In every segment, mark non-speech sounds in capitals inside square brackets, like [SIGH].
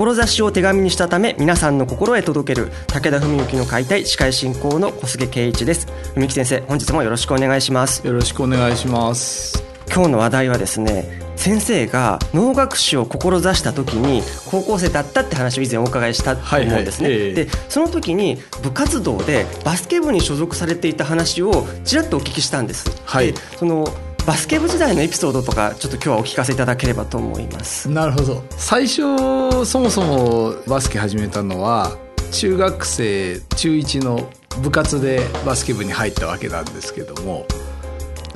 志を手紙にしたため皆さんの心へ届ける武田文幸の解体司会進行の小菅圭一です。文幸先生本日もよろしくお願いします。よろしくお願いします。今日の話題はですね先生が能楽師を志した時に高校生だったって話を以前お伺いしたと思うんですね、はいはい。えー、でその時に部活動でバスケ部に所属されていた話をちらっとお聞きしたんです、はい、でそのバスケ部時代のエピソードとかちょっと今日はお聞かせいただければと思います。なるほど。最初そもそもバスケ始めたのは中学生中1の部活でバスケ部に入ったわけなんですけども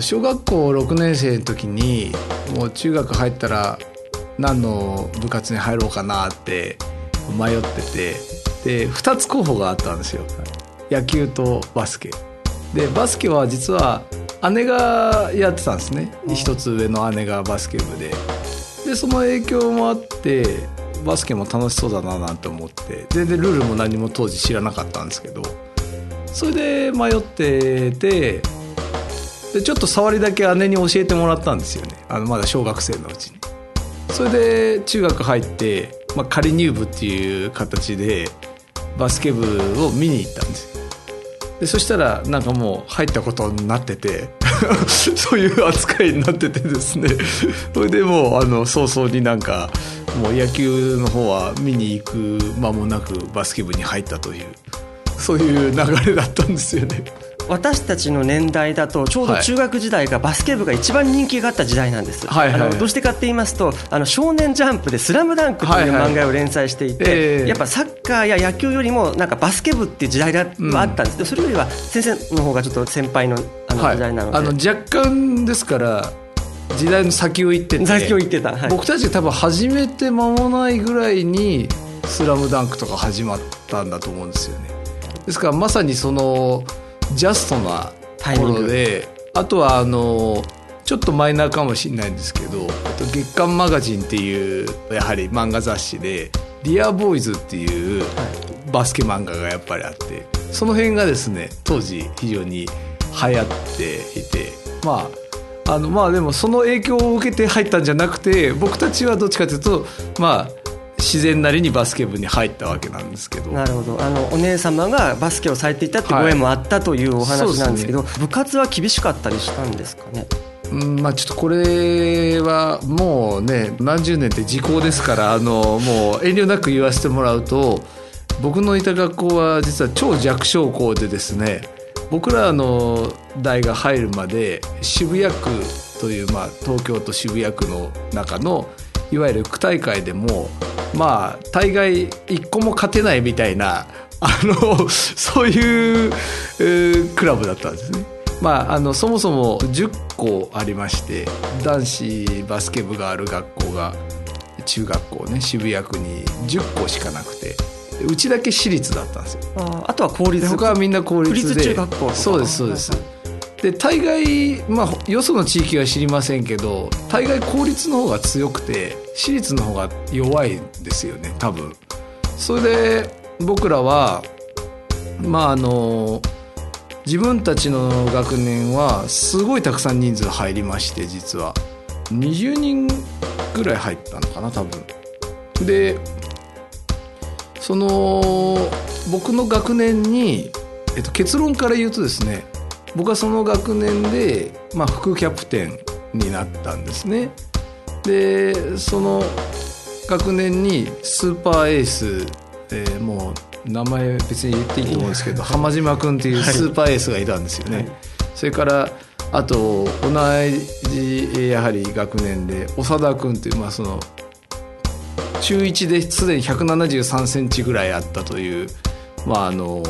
小学校6年生の時にもう中学入ったら何の部活に入ろうかなって迷っててで2つ候補があったんですよ。野球とバスケ。でバスケは実は姉がやってたんですね。一つ上の姉がバスケ部で。でその影響もあってバスケも楽しそうだななんて思って。全然ルールも何も当時知らなかったんですけど。それで迷っててでちょっと触りだけ姉に教えてもらったんですよね。あのまだ小学生のうちに。それで中学入って、まあ、仮入部っていう形でバスケ部を見に行ったんですよでそしたらなんかもう入ったことになってて [LAUGHS] そういう扱いになっててですね [LAUGHS] それでもうあの早々になんかもう野球の方は見に行く間もなくバスケ部に入ったというそういう流れだったんですよね。私たちの年代だとちょうど中学時代がバスケ部が一番人気があった時代なんです、はい、あのどうしてかって言いますと「あの少年ジャンプ」で「スラムダンクという漫画を連載していて、はいはい、やっぱサッカーや野球よりもなんかバスケ部っていう時代があったんです、うん、それよりは先生の方がちょっと先輩のあの時代なので、はい、あの若干ですから時代の先を行ってて。先を行ってた、はい、僕たち多分始めて間もないぐらいに「スラムダンクとか始まったんだと思うんですよね。ですからまさにそのジャストなところであとはあのちょっとマイナーかもしれないんですけど月刊マガジンっていうやはり漫画雑誌で「ディアボーイズっていうバスケ漫画がやっぱりあってその辺がですね当時非常に流行っていてまああのまあでもその影響を受けて入ったんじゃなくて僕たちはどっちかというとまあ自然なりにバスケ部に入ったわけなんですけど。なるほど。あのお姉様がバスケをされていたってご縁もあったというお話なんですけど、はいね、部活は厳しかったりしたんですかね？うんまあ、ちょっとこれはもうね何十年って時効ですからあのもう遠慮なく言わせてもらうと僕のいた学校は実は超弱小校でですね僕らの代が入るまで渋谷区という、まあ、東京都渋谷区の中のいわゆる区大会でもまあ大概一個も勝てないみたいなあの [LAUGHS] そういう、えー、クラブだったんですね。まあ、あのそもそも10校ありまして男子バスケ部がある学校が中学校ね渋谷区に10校しかなくてうちだけ私立だったんですよ。ああとは公立。他はみんな公立で中学校そうですそうですで大概まあよその地域は知りませんけど大概公立の方が強くて私立の方が弱いんですよね多分。それで僕らはまああの自分たちの学年はすごいたくさん人数入りまして実は。20人ぐらい入ったのかな多分。でその僕の学年に、えっと、結論から言うとですね僕はその学年で、まあ、副キャプテンになったんですね。でその学年にスーパーエース、えー、もう名前別に言っていいと思うんですけど浜島君っていうスーパーエースがいたんですよね。はい、それからあと同じやはり学年で長田君という、まあ、その中1ですでに1 7 3センチぐらいあったという、まあ、あの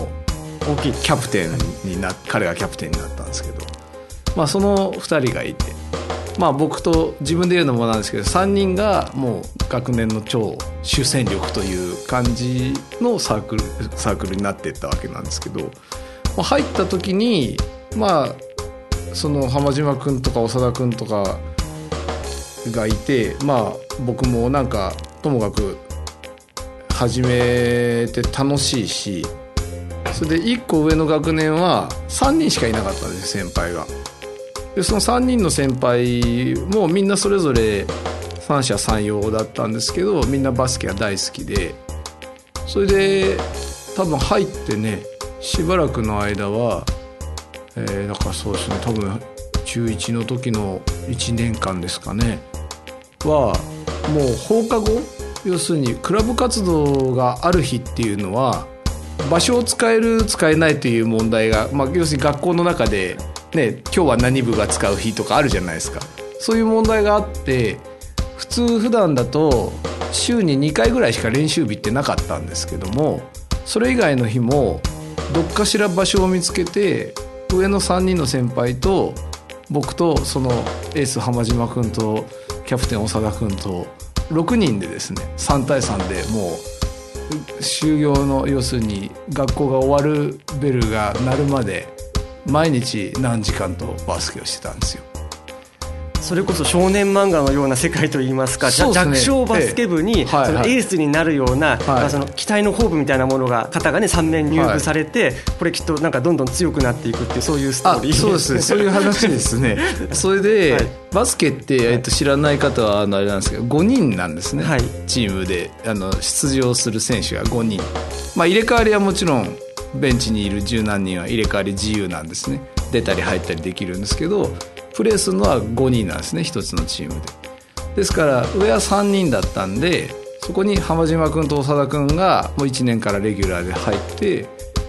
大きいキャプテンにな彼がキャプテンになったんですけど、まあ、その2人がいて、まあ、僕と自分で言うのもなんですけど3人がもう学年の超主戦力という感じのサークルサークルになっていったわけなんですけど、まあ、入った時にまあその浜島君とか長田君とかがいてまあ僕もなんかともかく始めて楽しいしそれで1個上の学年は3人しかいなかったんです先輩が。でその3人の先輩もみんなそれぞれ三者三様だったんですけどみんなバスケが大好きでそれで多分入ってねしばらくの間はえー、だかそうですね多分中1の時の1年間ですかねはもう放課後要するにクラブ活動がある日っていうのは場所を使える使えないという問題が、まあ、要するに学校の中で、ね、今日は何部が使う日とかあるじゃないですか。そういう問題があって普通普段だと週に2回ぐらいしか練習日ってなかったんですけどもそれ以外の日もどっかしら場所を見つけて上の3人の先輩と僕とそのエース浜島君とキャプテン長田君と6人でですね3対3でもう就業の要するに学校が終わるベルが鳴るまで毎日何時間とバスケをしてたんですよ。それこそ少年漫画のような世界といいますか、ね、弱小バスケ部に、そのエースになるような、まあ、その期待のホープみたいなものが方がね3面入部されて、これきっとなんかどんどん強くなっていくっていうそういうストーリー。そうですね。そういう話ですね。[LAUGHS] それで、バスケって、えっと、知らない方はあのあれなんですけど5人なんですね、はい、チームであの出場する選手が5人、まあ、入れ替わりはもちろんベンチにいる十何人は入れ替わり自由なんですね。出たり入ったりできるんですけどプレーするのは5人なんですね1つのチームで。ですから上は3人だったんでそこに浜島君と長田君がもう1年からレギュラーで入って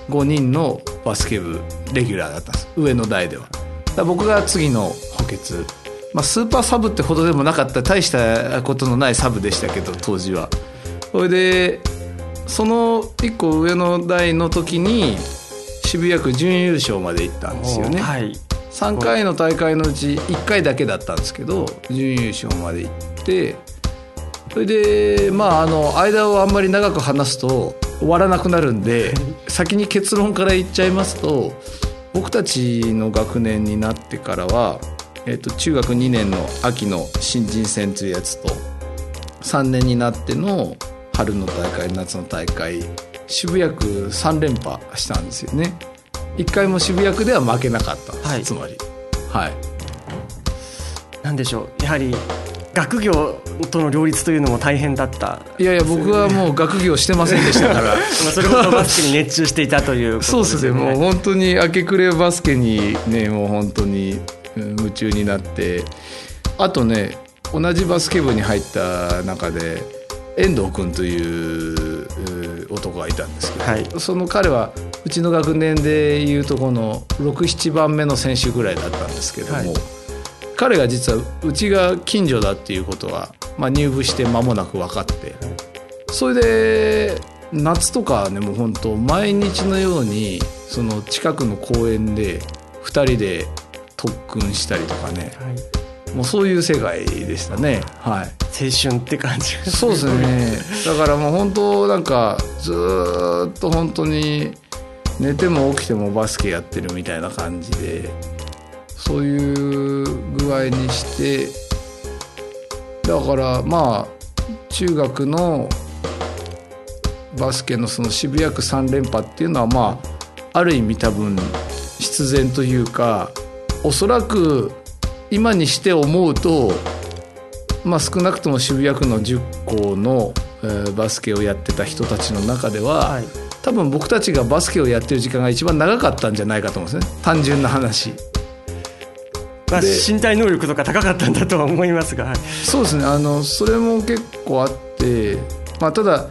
5人のバスケ部レギュラーだったんです上の代では。僕が次の補欠まあ、スーパーサブってほどでもなかった大したことのないサブでしたけど当時は。それでその1個上の代の時に渋谷区準優勝まで行ったんですよね。はい、3回の大会のうち1回だけだったんですけど準優勝まで行ってそれでまああの間をあんまり長く話すと終わらなくなるんで [LAUGHS] 先に結論から言っちゃいますと僕たちの学年になってからは、えっと、中学2年の秋の新人戦というやつと3年になっての春の大会夏の大会渋谷区3連覇したんですよね。一回も渋谷区では負けなかった、はい、つまり。はい。なんでしょう。やはり学業との両立というのも大変だった。いやいや僕はもう学業してませんでしたから。[LAUGHS] それほどバスケに熱中していたという、ね、そうですね。もう本当に明け暮れバスケにねもう本当に夢中になって。あとね同じバスケ部に入った中で遠藤君という男がいたんですけど、はい、その彼はうちの学年でいうとこの67番目の選手ぐらいだったんですけども、はい、彼が実はうちが近所だっていうことは、まあ、入部して間もなく分かってそれで夏とかねもう本当毎日のようにその近くの公園で2人で特訓したりとかね、はい、もうそういう世界でしたね。はい。青春って感じそうですね。だからもう本当なんかずっと本当に寝ても起きてもバスケやってるみたいな感じでそういう具合にしてだからまあ中学のバスケのその渋谷区3連覇っていうのはまあある意味多分必然というかおそらく今にして思うとまあ少なくとも渋谷区の10校の、えー、バスケをやってた人たちの中では、はい。多分僕たちがバスケをやってる時間が一番長かったんじゃないかと思うんですね。単純な話。まあ、身体能力とか高かったんだとは思いますが、そうですね。あのそれも結構あって、まあ、ただ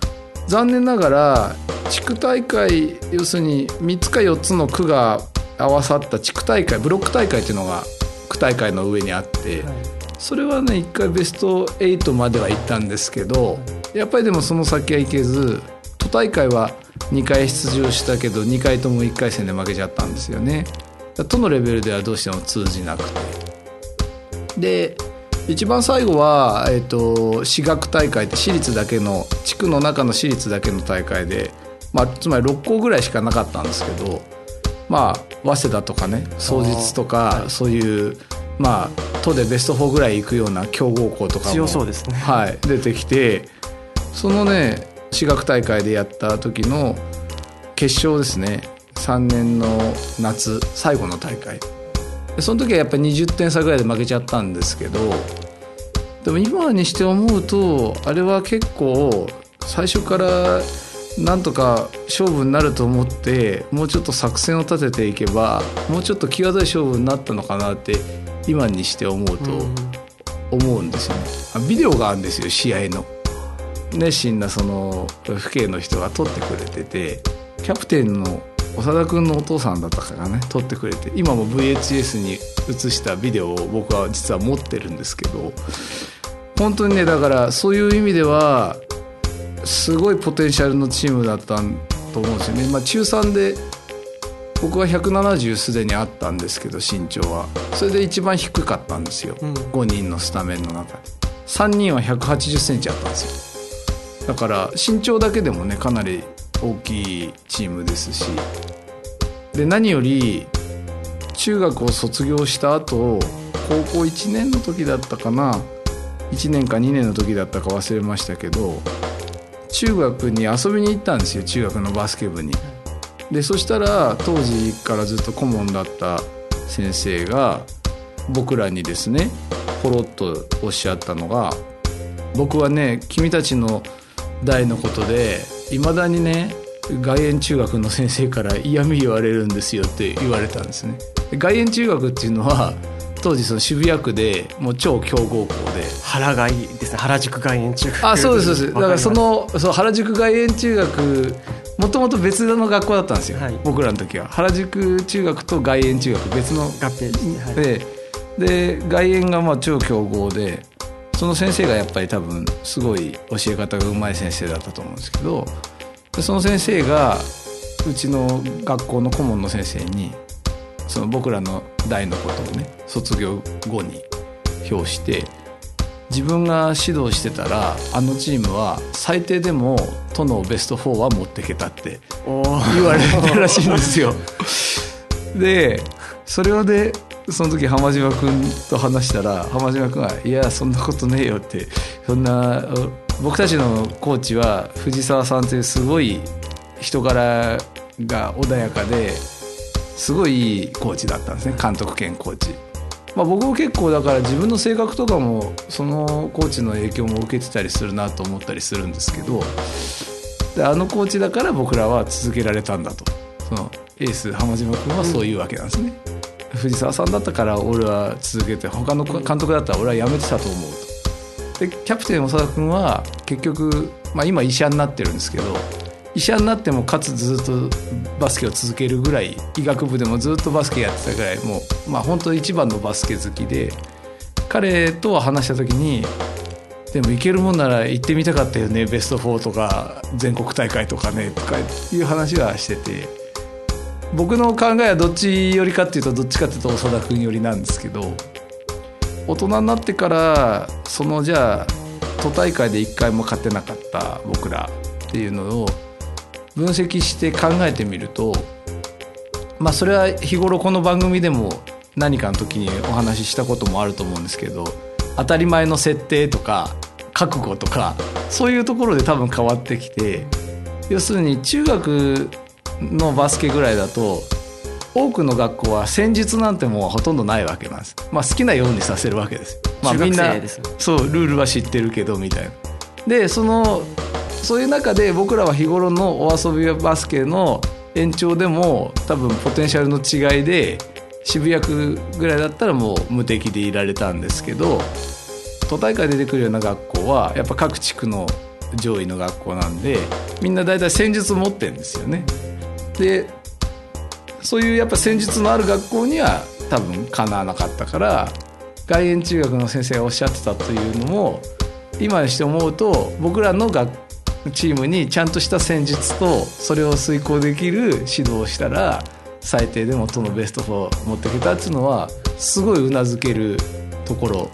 残念ながら地区大会要するに3つか4つの区が合わさった地区大会ブロック大会っていうのが区大会の上にあって、はい、それはね一回ベスト8までは行ったんですけどやっぱりでもその先は行けず都大会は2回出場したけど2回とも1回戦で負けちゃったんですよね。都のレベルではどうしても通じなくて。で一番最後は、えーと、私学大会って私立だけの地区の中の私立だけの大会で、まあ、つまり6校ぐらいしかなかったんですけどまあ早稲田とかね双日とか、はい、そういうまあ都でベスト4ぐらい行くような強豪校とかも強そうですね、はい、出てきてそのね私学大会でやった時の決勝ですね3年の夏最後の大会その時はやっぱり20点差ぐらいで負けちゃったんですけどでも今にして思うとあれは結構最初からなんとか勝負になると思ってもうちょっと作戦を立てていけばもうちょっと際どい勝負になったのかなって今にして思うと思うんですよね。ビデオがあるんですよ試合の。熱心なその父兄の人が撮ってくれててキャプテンの長田君のお父さんだったからね撮ってくれて今も VHS に映したビデオを僕は実は持ってるんですけど本当にねだからそういう意味ではすごいポテンシャルのチームだったと思うんですよね。まあ、中3で僕は170すでにあったんですけど身長は。それで一番低かったんですよ、うん、5人のスタメンの中で。3人は1 8 0センチあったんですよだから身長だけでもねかなり大きいチームですしで何より中学を卒業した後高校1年の時だったかな1年か2年の時だったか忘れましたけど中学に遊びに行ったんですよ中学のバスケ部に。でそしたら当時からずっと顧問だった先生が僕らにですねポロッとおっしゃったのが「僕はね君たちの代のことでいまだにね外苑中学の先生から嫌味言われるんですよって言われたんですね。外苑中学っていうのは当時その渋谷区でもう超強豪校で。原外ですね。原宿外苑中学。あそうですそうです。だからそのそう原宿外苑中学もともと別の学校だったんですよ、はい、僕らの時は。原宿中学と外苑中学別の。合併して、はい、でで外苑がまあ超強豪でその先生がやっぱり多分すごい教え方がうまい先生だったと思うんですけどその先生がうちの学校の顧問の先生にその僕らの代のことをね卒業後に表して自分が指導してたらあのチームは最低でも都のベスト4は持っていけたって言われたらしいんですよ。[LAUGHS] でそれをでその時浜島君と話したら浜島君が「いやそんなことねえよ」ってそんな僕たちのコーチは藤沢さんというすごい人柄が穏やかですごいいいコーチだったんですね監督兼コーチ。まあ、僕も結構だから自分の性格とかもそのコーチの影響も受けてたりするなと思ったりするんですけどであのコーチだから僕らは続けられたんだとそのエース浜島君はそういうわけなんですね。藤沢さんだったから俺は続けて他の監督だったら俺は辞めてたと思うとでキャプテン長田君は結局、まあ、今医者になってるんですけど医者になってもかつずっとバスケを続けるぐらい医学部でもずっとバスケやってたぐらいもう、まあ、本当一番のバスケ好きで彼とは話した時にでも行けるもんなら行ってみたかったよねベスト4とか全国大会とかねとかいう話はしてて。僕の考えはどっちよりかっていうとどっちかっていうと長田君寄りなんですけど大人になってからそのじゃあ都大会で1回も勝てなかった僕らっていうのを分析して考えてみるとまあそれは日頃この番組でも何かの時にお話ししたこともあると思うんですけど当たり前の設定とか覚悟とかそういうところで多分変わってきて要するに中学のバスケぐらいだと多くの学校は戦術なんてもうほとんどないわけなんです。まあ好きなようにさせるわけです。まあみんなそうルールは知ってるけどみたいな。でそのそういう中で僕らは日頃のお遊びバスケの延長でも多分ポテンシャルの違いで渋谷区ぐらいだったらもう無敵でいられたんですけど都大会出てくるような学校はやっぱ各地区の上位の学校なんでみんな大体戦術持ってるんですよね。でそういうやっぱ戦術のある学校には多分かなわなかったから外苑中学の先生がおっしゃってたというのも今にして思うと僕らの学チームにちゃんとした戦術とそれを遂行できる指導をしたら最低でも都のベスト4持ってきたっていうのはすごいうなずけるところ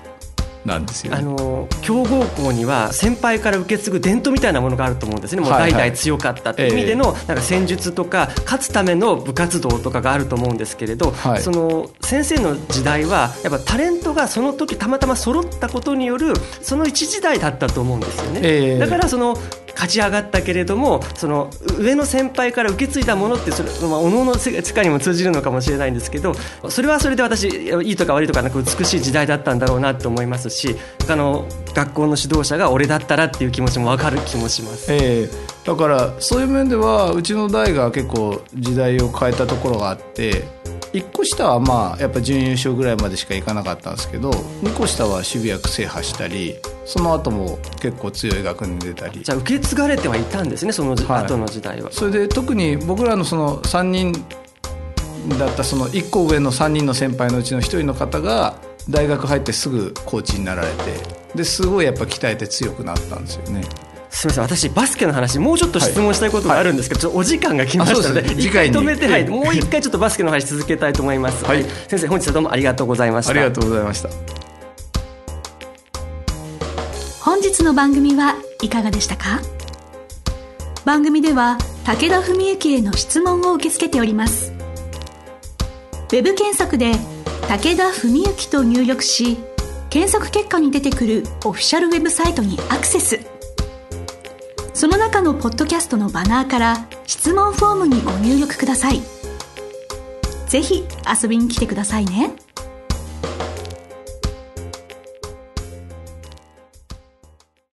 なんですよ、ね、あの強豪校には先輩から受け継ぐ伝統みたいなものがあると思うんですね、もう代々強かったっていう意味での、なんか戦術とか、勝つための部活動とかがあると思うんですけれど、はい、その先生の時代は、やっぱタレントがその時たまたま揃ったことによる、その一時代だったと思うんですよね。えー、だからその勝ち上がったけれどもその上の先輩から受け継いだものってそれ、まあ、おのおの力にも通じるのかもしれないんですけどそれはそれで私いいとか悪いとかなく美しい時代だったんだろうなと思いますし他の学校の指導者が俺だったらっていう気持ちも分かる気もします、えー、だからそういう面ではうちの代が結構時代を変えたところがあって1個下はまあやっぱ準優勝ぐらいまでしかいかなかったんですけど2個下は渋谷区制覇したりその後も結構強い学年出たり。じゃあ受け継がれてはいたんですねその後の時代は、はい、それで特に僕らのその3人だったその1個上の3人の先輩のうちの1人の方が大学入ってすぐコーチになられてですごいやっぱ鍛えて強くなったんですよねすみません私バスケの話もうちょっと質問したいことがあるんですけど、はい、お時間が来ましたので一回止めて、はい、もう一回ちょっとバスケの話続けたいと思います、はい、先生本日はどうもありがとうございました。ありがとうございました。本日の番組はいかがでしたか？番組では武田文幸への質問を受け付けております。ウェブ検索で武田文幸と入力し検索結果に出てくるオフィシャルウェブサイトにアクセスその中のポッドキャストのバナーから質問フォームにご入力ください。ぜひ遊びに来てくださいね。